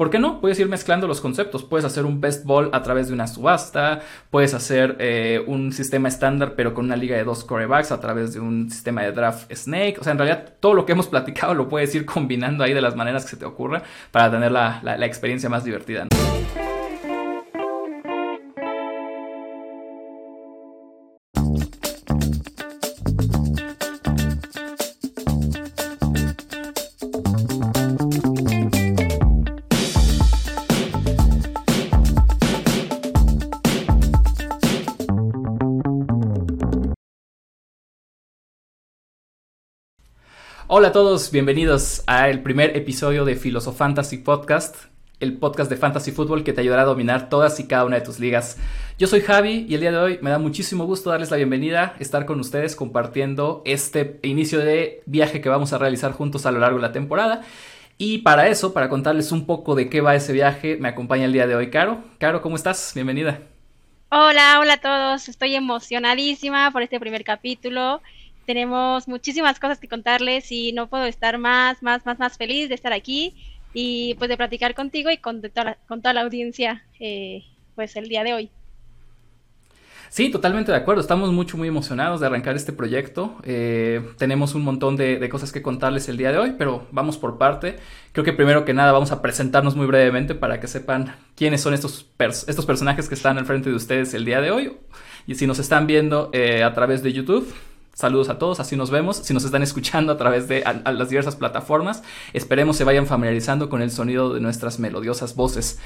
por qué no? Puedes ir mezclando los conceptos. Puedes hacer un best ball a través de una subasta, puedes hacer eh, un sistema estándar pero con una liga de dos corebacks a través de un sistema de draft snake. O sea, en realidad todo lo que hemos platicado lo puedes ir combinando ahí de las maneras que se te ocurra para tener la, la experiencia más divertida. Hola a todos, bienvenidos al primer episodio de Filosofantasy Podcast, el podcast de fantasy fútbol que te ayudará a dominar todas y cada una de tus ligas. Yo soy Javi y el día de hoy me da muchísimo gusto darles la bienvenida, estar con ustedes compartiendo este inicio de viaje que vamos a realizar juntos a lo largo de la temporada. Y para eso, para contarles un poco de qué va ese viaje, me acompaña el día de hoy Caro. Caro, ¿cómo estás? Bienvenida. Hola, hola a todos. Estoy emocionadísima por este primer capítulo tenemos muchísimas cosas que contarles y no puedo estar más, más, más, más feliz de estar aquí y pues de platicar contigo y con, toda, la, con toda la audiencia eh, pues el día de hoy. Sí, totalmente de acuerdo. Estamos mucho, muy emocionados de arrancar este proyecto. Eh, tenemos un montón de, cosas que contarles el día de hoy, pero vamos por parte. Creo que primero que nada vamos a presentarnos muy brevemente para que sepan quiénes son estos, estos personajes que están al frente de ustedes el día de hoy. Y si nos están viendo eh, a través de YouTube, Saludos a todos, así nos vemos. Si nos están escuchando a través de las diversas plataformas, esperemos se vayan familiarizando con el sonido de nuestras melodiosas voces.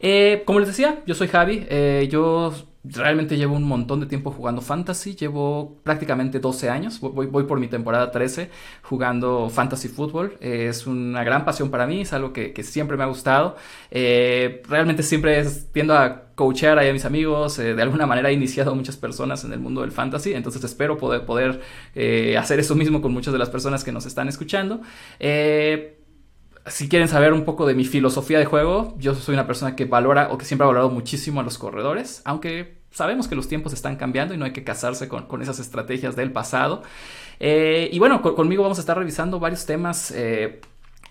Eh, como les decía, yo soy Javi. Eh, yo realmente llevo un montón de tiempo jugando fantasy. Llevo prácticamente 12 años. Voy, por mi temporada 13 jugando fantasy fútbol. Eh, es una gran pasión para mí. Es algo que, siempre me ha gustado. realmente siempre tiendo a coachear ahí a mis amigos. de alguna manera he iniciado a muchas personas en el mundo del fantasy. Entonces espero poder, poder hacer eso mismo con muchas de las personas que nos están escuchando. Eh, si quieren saber un poco de mi filosofía de juego, yo soy una persona que valora o que siempre ha valorado muchísimo a los corredores, aunque sabemos que los tiempos están cambiando y no hay que casarse con, esas estrategias del pasado. Eh, y bueno, conmigo vamos a estar revisando varios temas. Eh,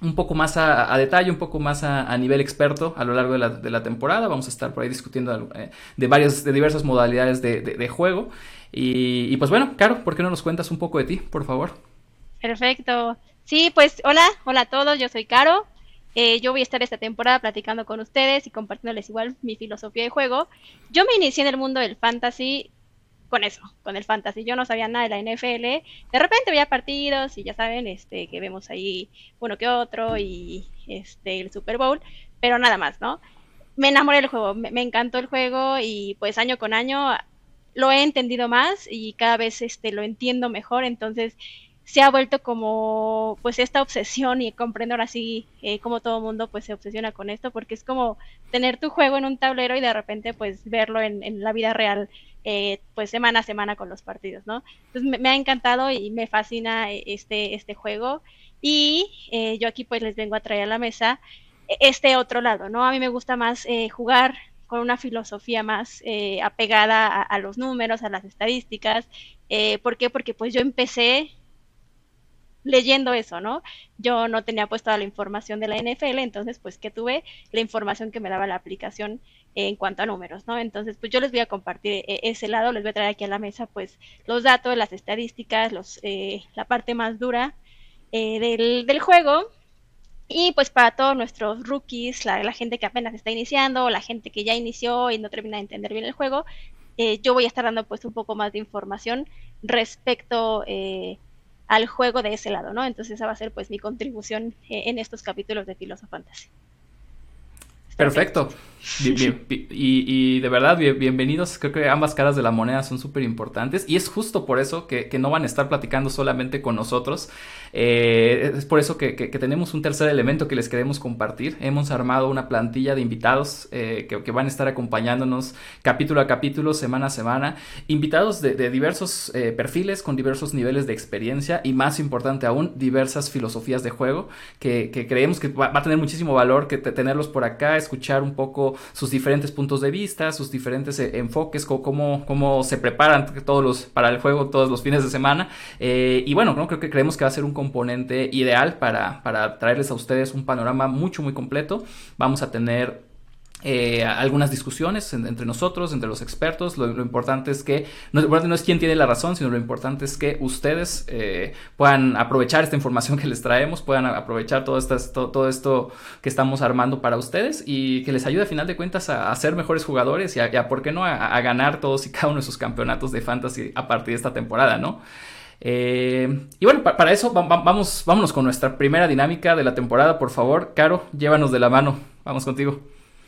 un poco más a, detalle, un poco más a, nivel experto a lo largo de la, temporada. Vamos a estar por ahí discutiendo eh, de, varias, de diversas modalidades de, juego. Y, y, pues bueno, Caro, ¿por qué no nos cuentas un poco de ti, por favor? Perfecto. Sí, pues hola, hola a todos, yo soy Caro. Eh, yo voy a estar esta temporada platicando con ustedes y compartiéndoles igual mi filosofía de juego. Yo me inicié en el mundo del fantasy con eso, con el fantasy. Yo no sabía nada de la NFL. De repente veía partidos y ya saben, este, que vemos ahí uno que otro y este el Super Bowl, pero nada más, ¿no? Me enamoré del juego, me, encantó el juego y pues año con año lo he entendido más y cada vez este lo entiendo mejor, entonces se ha vuelto como pues esta obsesión y comprendo ahora sí eh, como todo mundo pues se obsesiona con esto porque es como tener tu juego en un tablero y de repente pues verlo en, la vida real eh, pues semana a semana con los partidos, ¿no? Entonces me, ha encantado y me fascina eh, este, este juego y yo aquí pues les vengo a traer a la mesa este otro lado, ¿no? A mí me gusta más jugar con una filosofía más apegada a, a, los números, a las estadísticas. ¿Por qué? Porque pues yo empecé leyendo eso, ¿no? Yo no tenía puesto toda la información de la NFL, entonces pues que tuve la información que me daba la aplicación en cuanto a números, ¿no? Entonces pues yo les voy a compartir eh, ese lado, les voy a traer aquí a la mesa pues los datos, las estadísticas, los, eh, la parte más dura eh, del, del, juego. Y pues para todos nuestros rookies, la, la, gente que apenas está iniciando, la gente que ya inició y no termina de entender bien el juego, yo voy a estar dando pues un poco más de información respecto al juego de ese lado, ¿no? Entonces esa va a ser pues mi contribución eh, en estos capítulos de Filosofantasy. Perfecto. y, de verdad, bienvenidos. Creo que ambas caras de la moneda son súper importantes. Y es justo por eso que, no van a estar platicando solamente con nosotros. Eh, es por eso que, tenemos un tercer elemento que les queremos compartir. Hemos armado una plantilla de invitados eh, que, van a estar acompañándonos capítulo a capítulo, semana a semana. Invitados de, diversos eh, perfiles, con diversos niveles de experiencia y más importante aún, diversas filosofías de juego que, creemos que va, a tener muchísimo valor que tenerlos por acá, escuchar un poco sus diferentes puntos de vista, sus diferentes eh, enfoques, cómo, cómo se preparan todos los, para el juego todos los fines de semana. Eh, y bueno, ¿no? creo que creemos que va a ser un componente ideal para, para traerles a ustedes un panorama mucho, muy completo. Vamos a tener eh, algunas discusiones entre nosotros, entre los expertos. Lo, importante es que no, es quién tiene la razón, sino lo importante es que ustedes eh, puedan aprovechar esta información que les traemos, puedan aprovechar todo, todo, esto que estamos armando para ustedes y que les ayude a final de cuentas a, ser mejores jugadores y a, ¿por qué no?, a, ganar todos y cada uno de sus campeonatos de fantasy a partir de esta temporada, ¿no? Eh, y bueno, para eso vamos, vámonos con nuestra primera dinámica de la temporada, por favor. Caro, llévanos de la mano. Vamos contigo.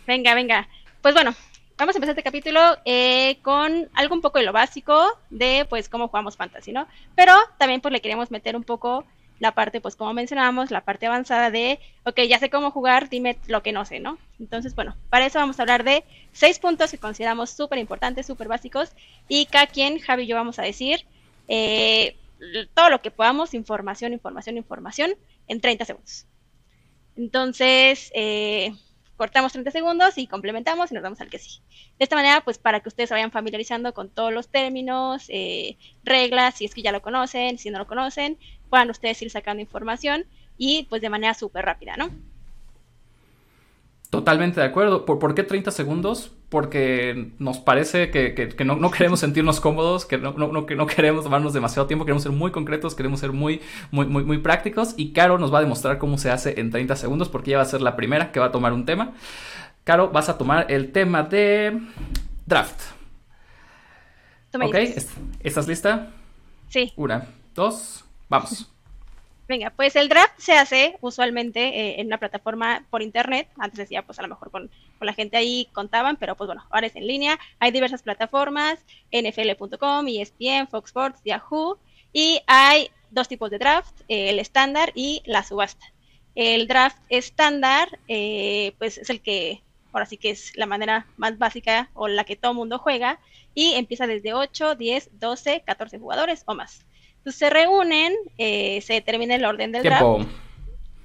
Venga, venga. Pues bueno, vamos a empezar este capítulo eh, con algo un poco de lo básico de pues cómo jugamos fantasy, ¿no? Pero también pues le queremos meter un poco la parte, pues como mencionábamos, la parte avanzada de, ok, ya sé cómo jugar, dime lo que no sé, ¿no? Entonces, bueno, para eso vamos a hablar de seis puntos que consideramos súper importantes, súper básicos, y cada quien, Javi y yo vamos a decir eh, todo lo que podamos, información, información, información, en 30 segundos. Entonces, eh, cortamos 30 segundos y complementamos y nos vamos al que sí. De esta manera, pues para que ustedes se vayan familiarizando con todos los términos, eh, reglas, si es que ya lo conocen, si no lo conocen, puedan ustedes ir sacando información y pues de manera súper rápida, ¿no? Totalmente de acuerdo. ¿Por, qué 30 segundos? Porque nos parece que, no, queremos sentirnos cómodos, que no, que no queremos tomarnos demasiado tiempo, queremos ser muy concretos, queremos ser muy, muy, muy, muy prácticos. Y Caro nos va a demostrar cómo se hace en 30 segundos, porque ella va a ser la primera que va a tomar un tema. Caro, vas a tomar el tema de draft. ok, ¿estás lista? Sí. Una, dos, vamos. Venga, pues el draft se hace usualmente eh, en una plataforma por internet. Antes decía, pues a lo mejor con, la gente ahí contaban, pero pues bueno, ahora es en línea. Hay diversas plataformas, nfl.com, ESPN, Fox Sports, Yahoo. Y hay dos tipos de draft, eh, el estándar y la subasta. El draft estándar, eh, pues es el que, ahora sí que es la manera más básica o la que todo mundo juega. Y empieza desde 8, 10, 12, 14 jugadores o más. Entonces se reúnen, eh, se determina el orden del Tiempo. draft.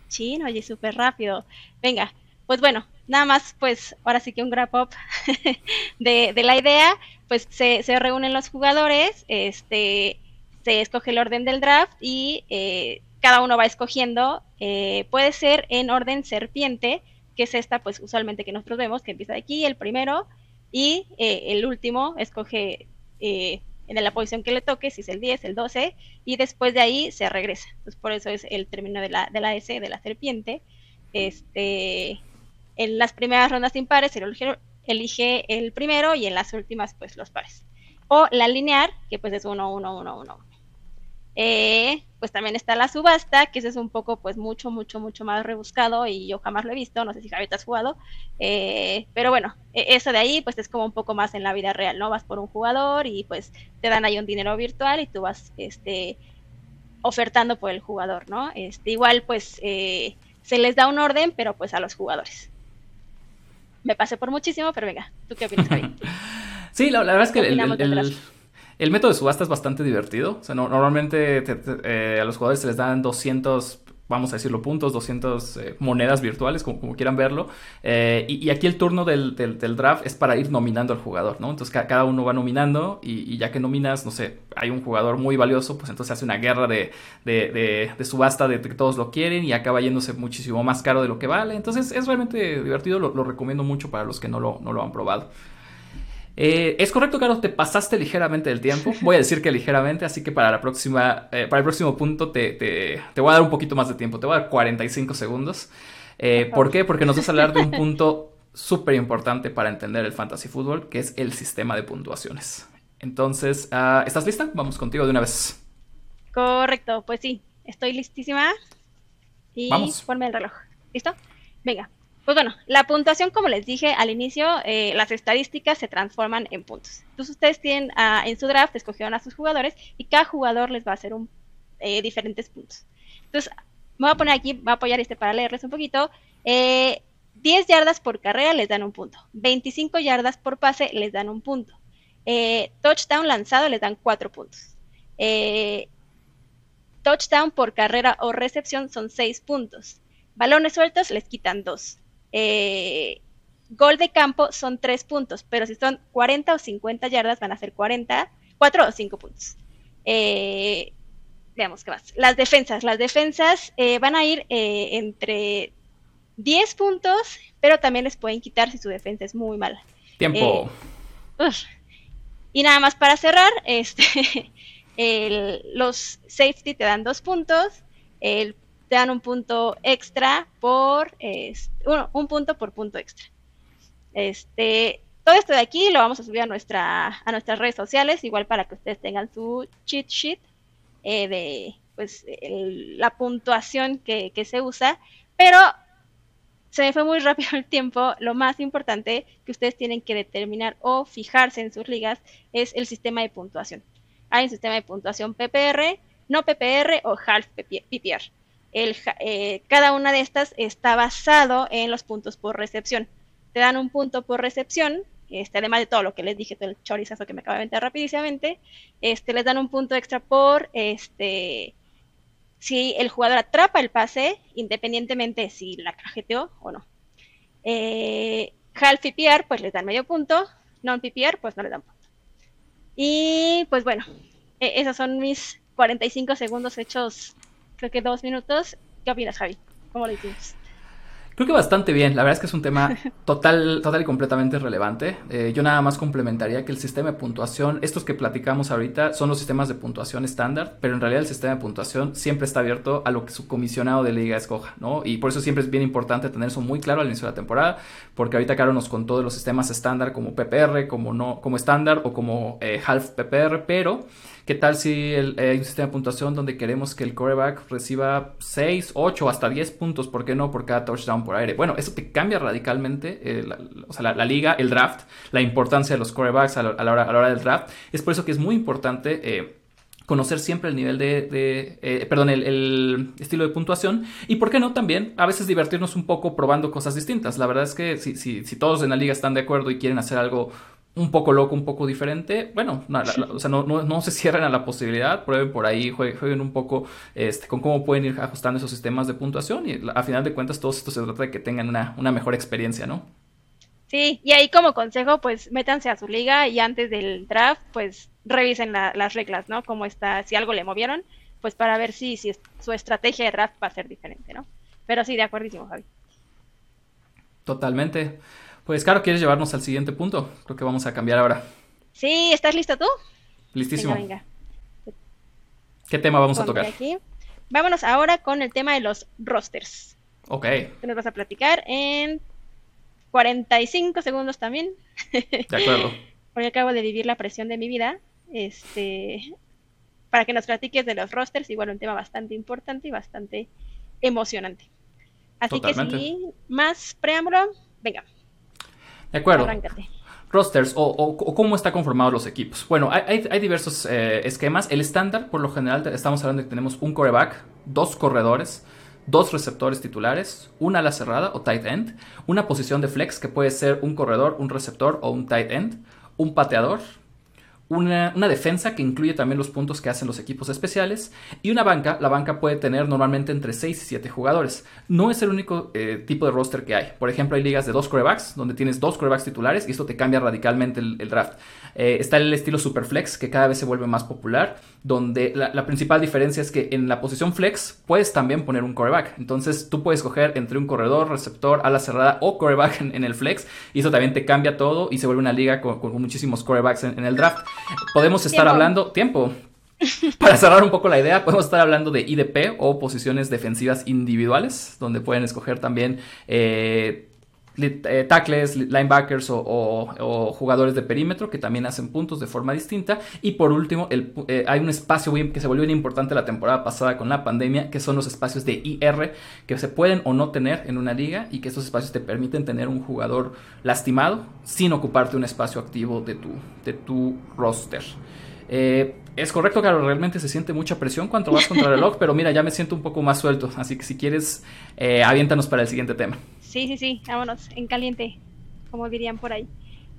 Sí, no, oye, súper rápido. Venga, pues bueno, nada más, pues ahora sí que un wrap up de, la idea, pues se, reúnen los jugadores, este, se escoge el orden del draft y eh, cada uno va escogiendo, eh, puede ser en orden serpiente, que es esta, pues usualmente que nosotros vemos, que empieza de aquí, el primero, y el último escoge en la posición que le toque, si es el 10, el 12, y después de ahí se regresa. Entonces, por eso es el término de la, de la S, de la serpiente. Este, en las primeras rondas impares se elige, el primero y en las últimas, pues los pares. O la lineal, que pues es 1, 1, 1, 1. Eh, pues también está la subasta, que ese es un poco, pues mucho, mucho, mucho más rebuscado y yo jamás lo he visto, no sé si Javier te has jugado, eh, pero bueno, e, eso de ahí pues es como un poco más en la vida real, ¿no? Vas por un jugador y pues te dan ahí un dinero virtual y tú vas, este, ofertando por el jugador, ¿no? Este, igual pues eh, se les da un orden, pero pues a los jugadores. Me pasé por muchísimo, pero venga, ¿tú qué opinas, Javier? sí, la, verdad es que el el método de subasta es bastante divertido. O sea, normalmente eh, a los jugadores se les dan 200, vamos a decirlo, puntos, 200 eh, monedas virtuales, como, quieran verlo. Eh, y, aquí el turno del, draft es para ir nominando al jugador, ¿no? Entonces cada uno va nominando y, ya que nominas, no sé, hay un jugador muy valioso, pues entonces hace una guerra de, subasta de que todos lo quieren y acaba yéndose muchísimo más caro de lo que vale. Entonces es realmente divertido, lo, recomiendo mucho para los que no lo han probado. Eh, es correcto, Carlos, te pasaste ligeramente del tiempo. Voy a decir que ligeramente, así que para la próxima, eh, para el próximo punto te, te, voy a dar un poquito más de tiempo. Te voy a dar 45 segundos. Eh, ¿Por qué? Porque nos vas a hablar de un punto súper importante para entender el fantasy fútbol, que es el sistema de puntuaciones. Entonces, ah, ¿estás lista? Vamos contigo de una vez. Correcto, pues sí, estoy listísima. Y Vamos. ponme el reloj. ¿Listo? Venga. Pues bueno, la puntuación, como les dije al inicio, eh, las estadísticas se transforman en puntos. Entonces ustedes tienen ah, en su draft, escogieron a sus jugadores y cada jugador les va a hacer eh, diferentes puntos. Entonces, me voy a poner aquí, voy a apoyar este para leerles un poquito. 10 eh, yardas por carrera les dan un punto. 25 yardas por pase les dan un punto. touchdown lanzado les dan 4 puntos. touchdown por carrera o recepción son 6 puntos. Balones sueltos les quitan 2. Eh, gol de campo son 3 puntos, pero si son 40 o 50 yardas van a ser 40, 4 o 5 puntos. Eh, veamos qué más. Las defensas. Las defensas eh, van a ir eh, entre 10 puntos, pero también les pueden quitar si su defensa es muy mala. Tiempo. Y nada más para cerrar, este, los safety te dan 2 puntos, el, te dan un punto extra por, un punto por punto extra. Este, todo esto de aquí lo vamos a subir a, nuestra, a nuestras redes sociales, igual para que ustedes tengan su cheat sheet eh, de pues la puntuación que, se usa. Pero se me fue muy rápido el tiempo. Lo más importante que ustedes tienen que determinar o fijarse en sus ligas es el sistema de puntuación. Hay un sistema de puntuación PPR, no PPR o half PPR. El, eh, cada una de estas está basado en los puntos por recepción. Te dan un punto por recepción este, además de todo lo que les dije, todo el chorizazo que me acaba de meter rapidísimamente, este, les dan un punto extra por este, si el jugador atrapa el pase, independientemente si la cajeteó o no. Eh, half PPR, pues les dan medio punto, non PPR, pues no les dan punto. Y pues bueno, e, esos son mis 45 segundos hechos, creo que dos minutos. ¿Qué opinas, Javi? ¿Cómo lo hicimos? Creo que bastante bien. La verdad es que es un tema total, total y completamente relevante. Eh, yo nada más complementaría que el sistema de puntuación, estos que platicamos ahorita, son los sistemas de puntuación estándar, pero en realidad el sistema de puntuación siempre está abierto a lo que su comisionado de liga escoja, ¿no? Y por eso siempre es bien importante tener eso muy claro al inicio de la temporada, porque ahorita Caro nos contó de los sistemas estándar como PPR, como no, como estándar o como eh, half PPR, pero ¿Qué tal si eh, hay un sistema de puntuación donde queremos que el coreback reciba 6, 8, hasta 10 puntos? ¿Por qué no? Por cada touchdown por aire. Bueno, eso te cambia radicalmente eh, la, o sea, la, liga, el draft, la importancia de los corebacks a la, hora, del draft. Es por eso que es muy importante. Eh, conocer siempre el nivel de, perdón, el, estilo de puntuación y por qué no también a veces divertirnos un poco probando cosas distintas. La verdad es que si todos en la liga están de acuerdo y quieren hacer algo un poco loco, un poco diferente, bueno, no, o sea, no, no, se cierren a la posibilidad, prueben por ahí, jueguen, un poco este, con cómo pueden ir ajustando esos sistemas de puntuación y a final de cuentas todo esto se trata de que tengan una, una mejor experiencia, ¿no? Sí, y ahí como consejo, pues métanse a su liga y antes del draft, pues revisen las reglas, ¿no? Cómo está, si algo le movieron, pues para ver si, si su estrategia de draft va a ser diferente, ¿no? Pero sí, de acuerdísimo, Javi. Totalmente. Pues, claro, ¿quieres llevarnos al siguiente punto? Creo que vamos a cambiar ahora. Sí, ¿estás listo tú? Listísimo. Venga, ¿Qué tema vamos a tocar? Aquí. Vámonos ahora con el tema de los rosters. Ok. Que nos vas a platicar en 45 segundos también. De acuerdo. Porque acabo de vivir la presión de mi vida. Este, para que nos platiques de los rosters, igual un tema bastante importante y bastante emocionante. Así que sin más preámbulo, venga. De acuerdo. Rosters o, cómo está conformados los equipos. Bueno, hay, diversos eh, esquemas. El estándar, por lo general, estamos hablando de que tenemos un coreback, dos corredores, dos receptores titulares, una ala cerrada o tight end, una posición de flex que puede ser un corredor, un receptor o un tight end, un pateador, una, defensa que incluye también los puntos que hacen los equipos especiales y una banca. La banca puede tener normalmente entre 6 y 7 jugadores. No es el único eh, tipo de roster que hay. Por ejemplo, hay ligas de dos corebacks donde tienes dos corebacks titulares y esto te cambia radicalmente el, draft. Eh, está el estilo Superflex que cada vez se vuelve más popular, donde la, principal diferencia es que en la posición flex puedes también poner un coreback. Entonces tú puedes escoger entre un corredor, receptor, ala cerrada o coreback en, el flex y eso también te cambia todo y se vuelve una liga con, muchísimos corebacks en el draft. Podemos estar hablando, tiempo, para cerrar un poco la idea, podemos estar hablando de IDP o posiciones defensivas individuales, donde pueden escoger también eh, eh, tackles, linebackers o, jugadores de perímetro que también hacen puntos de forma distinta. Y por último, eh, hay un espacio que se volvió bien importante la temporada pasada con la pandemia, que son los espacios de IR, que se pueden o no tener en una liga y que estos espacios te permiten tener un jugador lastimado sin ocuparte un espacio activo de tu, de tu roster. Eh, es correcto, que realmente se siente mucha presión cuando vas contra el reloj, pero mira, ya me siento un poco más suelto, así que si quieres, eh, aviéntanos para el siguiente tema. Sí, sí, sí, vámonos, en caliente, como dirían por ahí.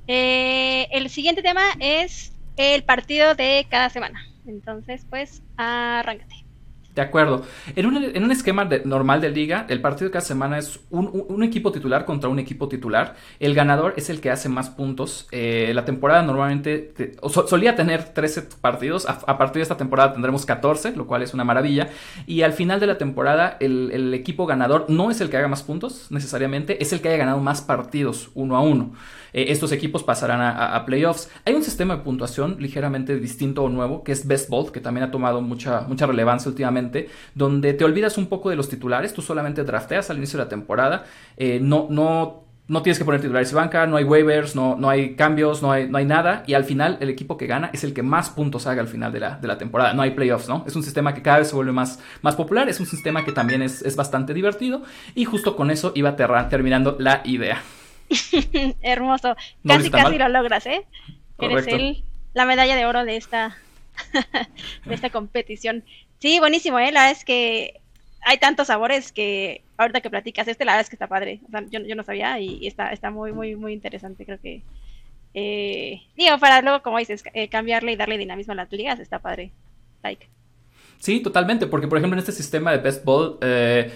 Eh, el siguiente tema es el partido de cada semana. Entonces, pues, arráncate. De acuerdo. En un, en un esquema normal de liga, el partido de cada semana es un, equipo titular contra un equipo titular. El ganador es el que hace más puntos. Eh, la temporada normalmente solía tener 13 partidos. A, partir de esta temporada tendremos 14, lo cual es una maravilla. Y al final de la temporada, el, el, equipo ganador no es el que haga más puntos necesariamente, es el que haya ganado más partidos uno a uno. Eh, estos equipos pasarán a, a, playoffs. Hay un sistema de puntuación ligeramente distinto o nuevo, que es Best Ball, que también ha tomado mucha, mucha relevancia últimamente, donde te olvidas un poco de los titulares, tú solamente drafteas al inicio de la temporada, eh, no, no no tienes que poner titulares y banca, no hay waivers, no, no hay cambios, no hay, no hay nada. Y al final, el equipo que gana es el que más puntos haga al final de la, de la temporada. No hay playoffs, ¿no? Es un sistema que cada vez se vuelve más, más popular, es un sistema que también es, es bastante divertido. Y justo con eso iba terminando la idea. Hermoso. casi, casi lo logras, ¿eh? Eres el, la medalla de oro de esta, de esta competición. Sí, buenísimo, ¿eh? La verdad es que hay tantos sabores que ahorita que platicas este, la verdad es que está padre. O sea, yo, yo no sabía y, está, está muy, muy, muy interesante. Creo que, eh, digo, para luego, como dices, eh, cambiarle y darle dinamismo a las ligas, está padre. Like. Sí, totalmente, porque por ejemplo en este sistema de Best Ball, eh,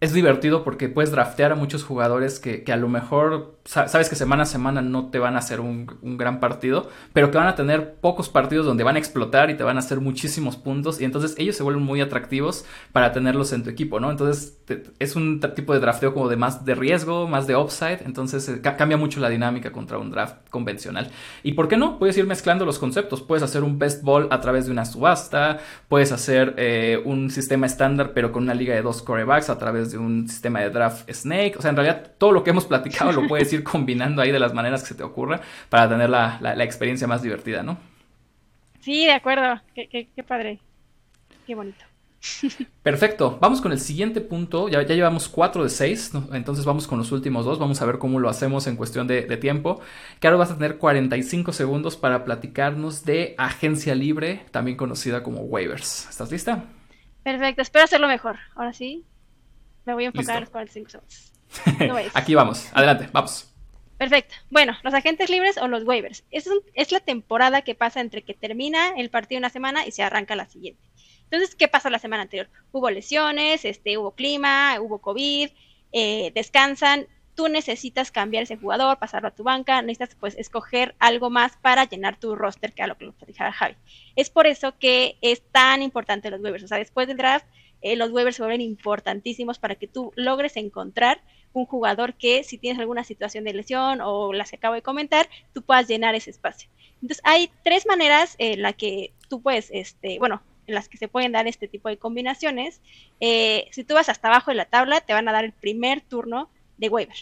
es divertido porque puedes draftear a muchos jugadores que, que, a lo mejor sabes que semana a semana no te van a hacer un, un, gran partido, pero que van a tener pocos partidos donde van a explotar y te van a hacer muchísimos puntos y entonces ellos se vuelven muy atractivos para tenerlos en tu equipo, ¿no? Entonces es un tipo de drafteo como de más de riesgo, más de upside, entonces eh, cambia mucho la dinámica contra un draft convencional. ¿Y por qué no? Puedes ir mezclando los conceptos, puedes hacer un best ball a través de una subasta, puedes hacer eh, un sistema estándar pero con una liga de dos corebacks a través de un sistema de draft snake. O sea, en realidad todo lo que hemos platicado lo puedes ir combinando ahí de las maneras que se te ocurra para tener la, la, experiencia más divertida, ¿no? Sí, de acuerdo. Qué, qué, qué padre. Qué bonito. Perfecto, vamos con el siguiente punto. Ya, ya llevamos 4 de 6, entonces vamos con los últimos dos. Vamos a ver cómo lo hacemos en cuestión de, de tiempo. Claro, vas a tener 45 segundos para platicarnos de agencia libre, también conocida como waivers. ¿Estás lista? Perfecto, espero hacerlo mejor. Ahora sí, me voy a enfocar en los 45 segundos. Aquí vamos, adelante, vamos. Perfecto. Bueno, los agentes libres o los waivers. Es, es la temporada que pasa entre que termina el partido una semana y se arranca la siguiente. Entonces, ¿qué pasó la semana anterior? Hubo lesiones, este, hubo clima, hubo COVID, eh, descansan. Tú necesitas cambiar ese jugador, pasarlo a tu banca, necesitas pues escoger algo más para llenar tu roster, que a lo que lo platicaba Javi. Es por eso que es tan importante los waivers. O sea, después del draft eh, los waivers se vuelven importantísimos para que tú logres encontrar un jugador que si tienes alguna situación de lesión o las que acabo de comentar, tú puedas llenar ese espacio. Entonces hay tres maneras en las que tú puedes, este, bueno, en las que se pueden dar este tipo de combinaciones. Eh, si tú vas hasta abajo de la tabla, te van a dar el primer turno de waiver.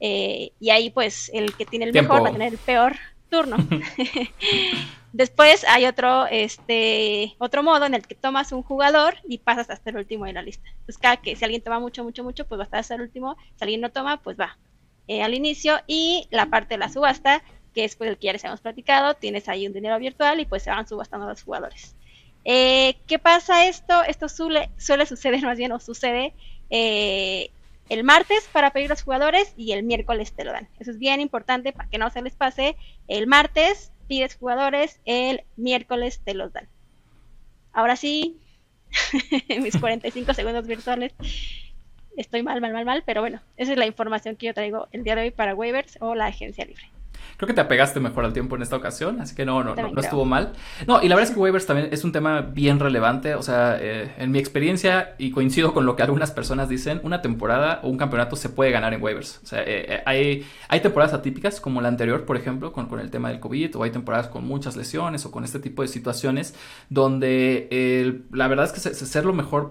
Eh, y ahí pues el que tiene el mejor va a tener el peor turno. Después hay otro, este, otro modo en el que tomas un jugador y pasas hasta el último de la lista. Entonces, cada que si alguien toma mucho, mucho, mucho, pues va a estar hasta el último. Si alguien no toma, pues va eh, al inicio. Y la parte de la subasta, que es pues el que ya les hemos platicado, tienes ahí un dinero virtual y pues se van subastando los jugadores. Eh, ¿Qué pasa esto? Esto suele, suele suceder, más bien, o sucede eh, el martes para pedir los jugadores y el miércoles te lo dan. Eso es bien importante para que no se les pase. El martes pides jugadores, el miércoles te los dan. Ahora sí, mis 45 segundos virtuales. Estoy mal, mal, mal, mal, pero bueno, esa es la información que yo traigo el día de hoy para waivers o la agencia libre. Creo que te apegaste mejor al tiempo en esta ocasión, así que no, no, no, estuvo mal. No, y la verdad es que waivers también es un tema bien relevante. O sea, eh, en mi experiencia, y coincido con lo que algunas personas dicen, una temporada o un campeonato se puede ganar en waivers. O sea, eh, eh, hay, hay temporadas atípicas, como la anterior, por ejemplo, con, con, el tema del COVID, o hay temporadas con muchas lesiones o con este tipo de situaciones, donde la verdad es que ser lo mejor,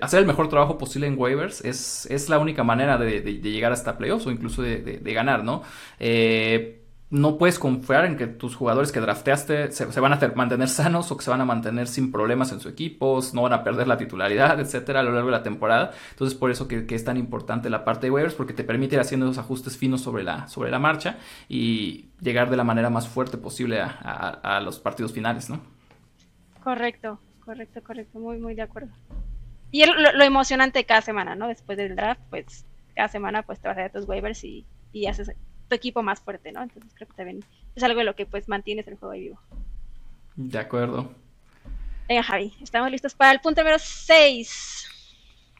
hacer el mejor trabajo posible en waivers es, es la única manera de, de, llegar hasta playoffs o incluso de, de ganar, ¿no? Eh, no puedes confiar en que tus jugadores que drafteaste se, van a mantener sanos o que se van a mantener sin problemas en su equipo, no van a perder la titularidad, etcétera, a lo largo de la temporada. Entonces, por eso que, es tan importante la parte de waivers, porque te permite ir haciendo esos ajustes finos sobre la, sobre la marcha y llegar de la manera más fuerte posible a, los partidos finales, ¿no? Correcto, correcto, correcto, muy, muy de acuerdo. Y lo, emocionante cada semana, ¿no? Después del draft, pues cada semana pues te vas a tus waivers y, y haces tu equipo más fuerte, ¿no? Entonces creo que también es algo de lo que pues mantienes el juego ahí vivo. De acuerdo. Venga, Javi, estamos listos para el punto número 6.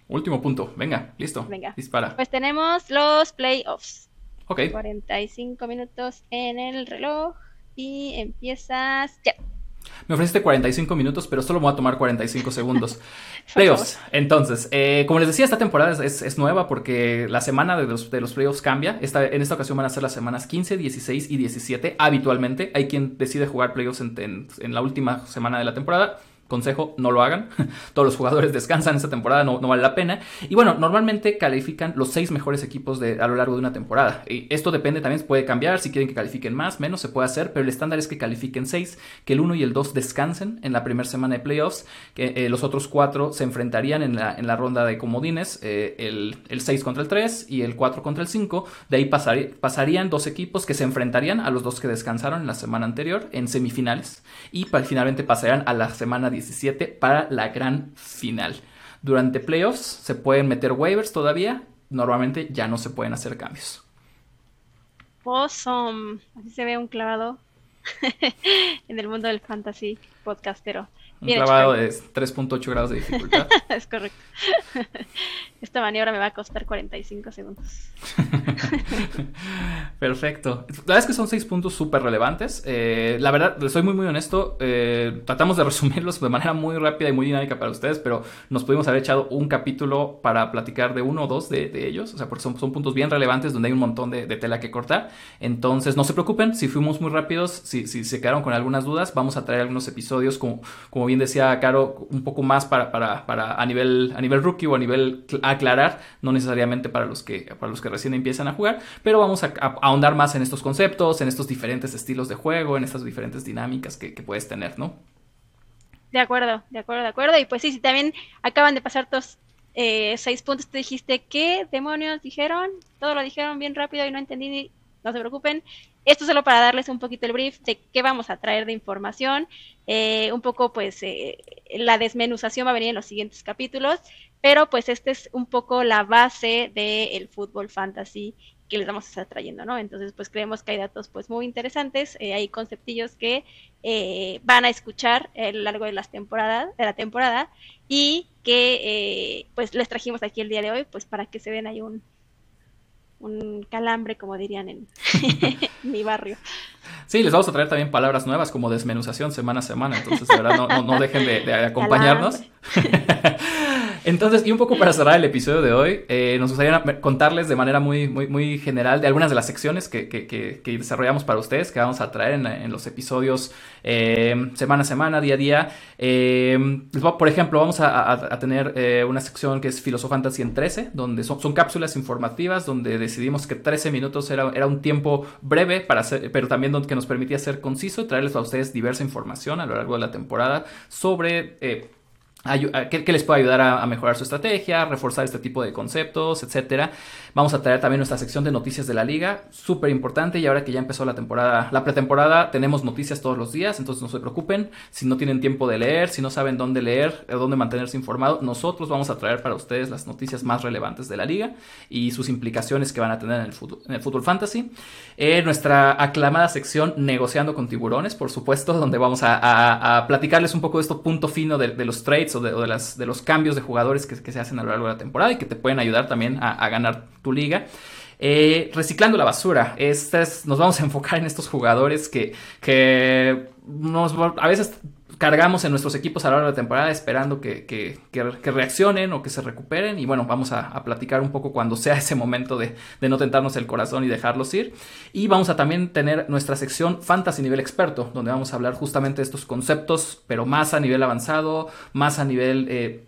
Último punto, venga, listo. Venga. Dispara. Pues tenemos los playoffs. Ok. 45 minutos en el reloj y empiezas ya. Me ofreciste 45 minutos, pero solo me voy a tomar 45 segundos. Playoffs. Entonces, eh, como les decía, esta temporada es, es- es nueva porque la semana de los, de los playoffs cambia. Esta, en esta ocasión van a ser las semanas 15, 16 y 17. Habitualmente hay quien decide jugar playoffs en, en- en la última semana de la temporada. Consejo, no lo hagan. Todos los jugadores descansan esta temporada, no, no vale la pena. Y bueno, normalmente califican los seis mejores equipos de, a lo largo de una temporada. Y esto depende también, puede cambiar. Si quieren que califiquen más, menos, se puede hacer. Pero el estándar es que califiquen seis, que el 1 y el 2 descansen en la primera semana de playoffs. Que eh, los otros cuatro se enfrentarían en la, en la ronda de comodines. eh, el, el 6 contra el 3 y el 4 contra el 5. De ahí pasarían dos equipos que se enfrentarían a los dos que descansaron en la semana anterior en semifinales. Y pa- finalmente pasarían a la semana 17 para la gran final. Durante playoffs se pueden meter waivers todavía. Normalmente ya no se pueden hacer cambios. Awesome. Así se ve un clavado en el mundo del fantasy podcastero. Un Bien hecho, clavado Javi. de 3.8 grados de dificultad. Es correcto. Esta maniobra me va a costar 45 segundos. Perfecto. La verdad es que son seis puntos súper relevantes. Eh, la verdad, les soy muy, muy honesto. eh, tratamos de resumirlos de manera muy rápida y muy dinámica para ustedes, pero nos pudimos haber echado un capítulo para platicar de uno o dos de, de ellos. O sea, porque son, son puntos bien relevantes donde hay un montón de, de tela que cortar. Entonces, no se preocupen. Si fuimos muy rápidos, si, si se quedaron con algunas dudas, vamos a traer algunos episodios, como, como bien decía Caro, un poco más para, para, para a, nivel, a nivel rookie o a nivel cl- aclarar, no necesariamente para los que, para los que recién empiezan a jugar, pero vamos a, a ahondar más en estos conceptos, en estos diferentes estilos de juego, en estas diferentes dinámicas que, puedes tener, ¿no? De acuerdo, de acuerdo, de acuerdo. Y pues sí, si también acaban de pasar tus eh, seis puntos, tú dijiste, ¿qué demonios dijeron? Todo lo dijeron bien rápido y no entendí. No se preocupen. Esto solo para darles un poquito el brief de qué vamos a traer de información. Eh, un poco, pues, eh, la desmenuzación va a venir en los siguientes capítulos. Pero pues esta es un poco la base del fútbol fantasy que les vamos a estar trayendo, ¿no? Entonces, pues creemos que hay datos pues muy interesantes, eh, hay conceptillos que eh, van a escuchar a lo largo de las temporadas, de la temporada, y que eh, pues les trajimos aquí el día de hoy, pues para que se den ahí un, un calambre, como dirían en mi barrio. Sí, les vamos a traer también palabras nuevas como desmenuzación semana a semana, entonces de verdad no, no, no dejen de, de acompañarnos. Entonces, y un poco para cerrar el episodio de hoy, eh, nos gustaría contarles de manera muy, muy, muy general de algunas de las secciones que, que, desarrollamos para ustedes, que vamos a traer en, los episodios eh, semana a semana, día a día. Eh, por ejemplo, vamos a, tener una sección que es Filosofantasy en 13, donde son, cápsulas informativas, donde decidimos que 13 minutos era, era un tiempo breve, para hacer, pero también que nos permitía ser conciso y traerles a ustedes diversa información a lo largo de la temporada sobre... Eh, ¿Qué, ¿Qué, les puede ayudar a, mejorar su estrategia, reforzar este tipo de conceptos, etcétera? Vamos a traer también nuestra sección de noticias de la liga, súper importante. Y ahora que ya empezó la temporada, la pretemporada, tenemos noticias todos los días, entonces no se preocupen. Si no tienen tiempo de leer, si no saben dónde leer, o dónde mantenerse informado, nosotros vamos a traer para ustedes las noticias más relevantes de la liga y sus implicaciones que van a tener en el fútbol, fantasy. Eh, nuestra aclamada sección negociando con tiburones, por supuesto, donde vamos a platicarles un poco de esto punto fino de, de los trades o de, las, de, los cambios de jugadores que, se hacen a lo largo de la temporada y que te pueden ayudar también a, ganar tu liga. Eh, reciclando la basura. Estas, nos vamos a enfocar en estos jugadores que, que a veces cargamos en nuestros equipos a lo largo de la temporada esperando que, que, que, reaccionen o que se recuperen. Y bueno, vamos a, a platicar un poco cuando sea ese momento de, de, no tentarnos el corazón y dejarlos ir. Y vamos a también tener nuestra sección Fantasy Nivel Experto, donde vamos a hablar justamente de estos conceptos, pero más a nivel avanzado, más a nivel... Eh,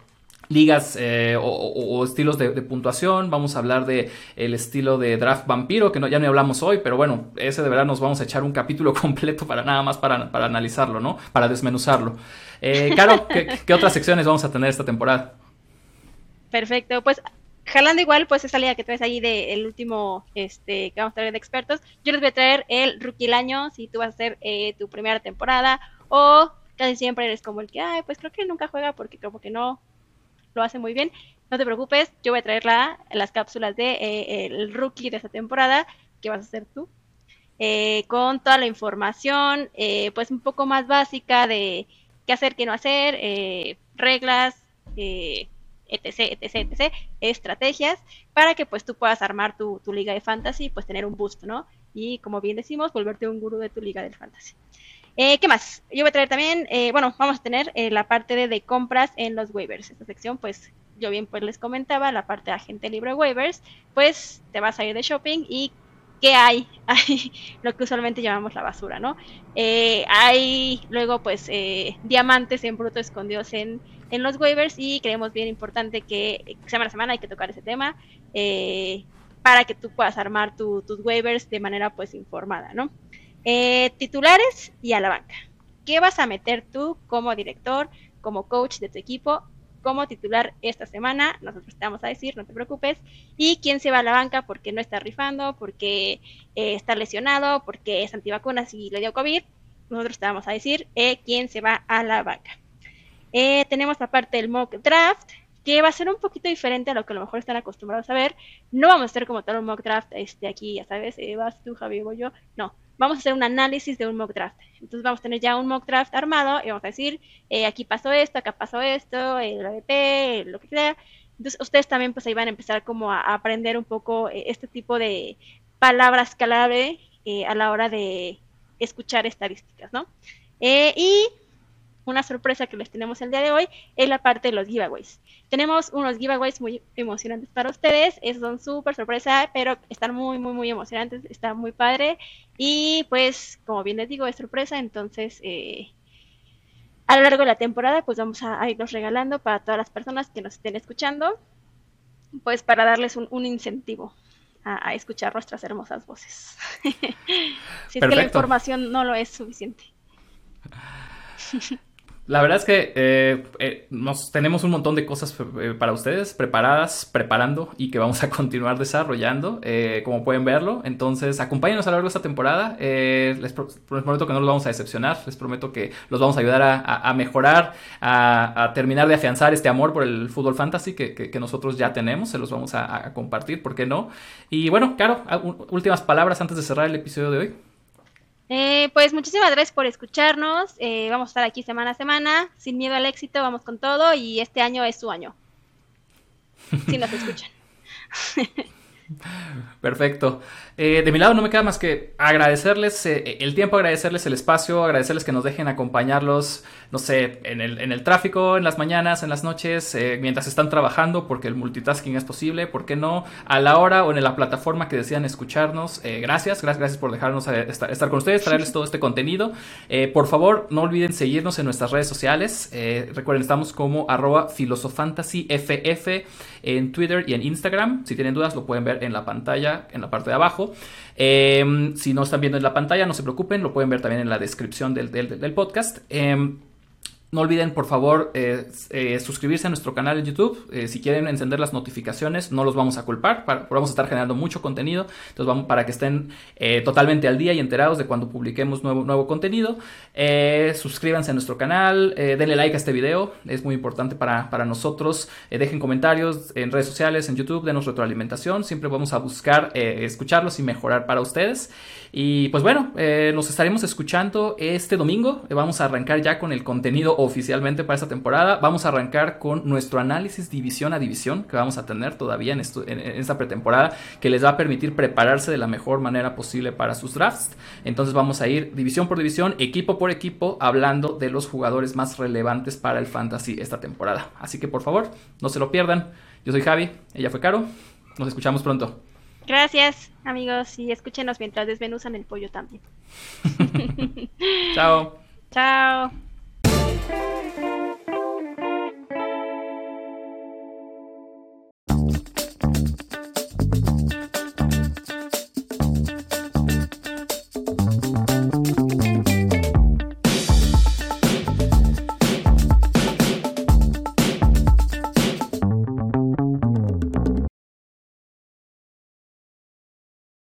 ligas eh, o, o, o, estilos de, de, puntuación. Vamos a hablar de el estilo de draft vampiro, que no, ya no hablamos hoy, pero bueno, ese de verdad nos vamos a echar un capítulo completo para nada más para, para analizarlo, ¿no? Para desmenuzarlo. Eh, Caro, ¿qué, ¿qué, otras secciones vamos a tener esta temporada? Perfecto, pues jalando igual, pues esa liga que traes ahí del último, este, que vamos a traer de expertos, yo les voy a traer el rookie del año, si tú vas a hacer eh, tu primera temporada, o casi siempre eres como el que, ay, pues creo que nunca juega porque como que no lo hace muy bien. No te preocupes, yo voy a traer la, las cápsulas de eh, el rookie de esta temporada, que vas a hacer tú, eh, con toda la información, eh, pues un poco más básica de qué hacer, qué no hacer, eh, reglas, eh, etc, etc, etc, estrategias, para que pues tú puedas armar tu, tu liga de fantasy y pues tener un boost, ¿no? Y como bien decimos, volverte un gurú de tu liga del fantasy. Eh, ¿Qué más? Yo voy a traer también, eh, bueno, vamos a tener eh, la parte de, compras en los waivers. Esta sección, pues, yo bien pues les comentaba, la parte de agente libre waivers, pues te vas a ir de shopping y ¿qué hay? Hay lo que usualmente llamamos la basura, ¿no? hay luego pues diamantes en bruto escondidos en, en, los waivers y creemos bien importante que semana a semana hay que tocar ese tema para que tú puedas armar tu, tus waivers de manera pues informada, ¿no? Eh, titulares y a la banca. ¿Qué vas a meter tú como director, como coach de tu equipo, como titular esta semana? Nosotros te vamos a decir, no te preocupes. ¿Y quién se va a la banca porque no está rifando, porque eh, está lesionado, porque es antivacunas y le dio COVID? Nosotros te vamos a decir eh, quién se va a la banca. tenemos la parte del mock draft, que va a ser un poquito diferente a lo que a lo mejor están acostumbrados a ver. No vamos a hacer como tal un mock draft este, aquí, ya sabes, vas tú, Javier, o yo. No, vamos a hacer un análisis de un mock draft. Entonces vamos a tener ya un mock draft armado y vamos a decir, eh, aquí pasó esto, acá pasó esto, el ADP, lo que sea. Entonces ustedes también pues ahí van a empezar como a, aprender un poco eh, este tipo de palabras clave eh, a la hora de escuchar estadísticas, ¿no? y una sorpresa que les tenemos el día de hoy es la parte de los giveaways. Tenemos unos giveaways muy emocionantes para ustedes, esos son súper sorpresa, pero están muy, muy, muy emocionantes, está muy padre. Y pues, como bien les digo, es sorpresa, entonces eh, a lo largo de la temporada pues vamos a, irlos regalando para todas las personas que nos estén escuchando, pues para darles un, incentivo. A, escuchar nuestras hermosas voces. si es que la información no lo es suficiente. La verdad es que eh, eh, nos tenemos un montón de cosas eh, para ustedes preparadas, preparando y que vamos a continuar desarrollando, como pueden verlo. Entonces, acompáñenos a lo largo de esta temporada. les, prometo que no los vamos a decepcionar. Les prometo que los vamos a ayudar a, mejorar, a, terminar de afianzar este amor por el fútbol fantasy que, nosotros ya tenemos. Se los vamos a, compartir, ¿por qué no? Y bueno, Caro, últimas palabras antes de cerrar el episodio de hoy. Eh, pues muchísimas gracias por escucharnos. Eh, vamos a estar aquí semana a semana, sin miedo al éxito, vamos con todo y este año es su año. Si nos escuchan. Perfecto. Eh, de mi lado no me queda más que agradecerles eh, el tiempo, agradecerles el espacio, agradecerles que nos dejen acompañarlos, no sé, en el, en el tráfico, en las mañanas, en las noches, eh, mientras están trabajando, porque el multitasking es posible, ¿por qué no? A la hora o en la plataforma que desean escucharnos. gracias, gracias, gracias por dejarnos estar, estar, con ustedes, traerles todo este contenido. por favor, no olviden seguirnos en nuestras redes sociales. recuerden, estamos como arroba filosofantasyff en Twitter y en Instagram. Si tienen dudas, lo pueden ver en la pantalla, en la parte de abajo. Em, si no están viendo en la pantalla, no se preocupen, lo pueden ver también en la descripción del, podcast. Em, no olviden, por favor, eh, eh, suscribirse a nuestro canal en YouTube. Eh, si quieren encender las notificaciones, no los vamos a culpar. vamos a estar generando mucho contenido. Entonces, vamos para que estén totalmente al día y enterados de cuando publiquemos nuevo, nuevo contenido. suscríbanse a nuestro canal. denle like a este video. Es muy importante para, para nosotros. dejen comentarios en redes sociales, en YouTube. Denos retroalimentación. Siempre vamos a buscar escucharlos y mejorar para ustedes. Y pues bueno, nos estaremos escuchando este domingo. vamos a arrancar ya con el contenido oficialmente para esta temporada. Vamos a arrancar con nuestro análisis división a división que vamos a tener todavía en, esta pretemporada que les va a permitir prepararse de la mejor manera posible para sus drafts. Entonces vamos a ir división por división, equipo por equipo, hablando de los jugadores más relevantes para el fantasy esta temporada. Así que por favor, no se lo pierdan. Yo soy Javi, ella fue Caro. Nos escuchamos pronto. Gracias, amigos, y escúchenos mientras desmenuzan el pollo también. Chao. Chao. Música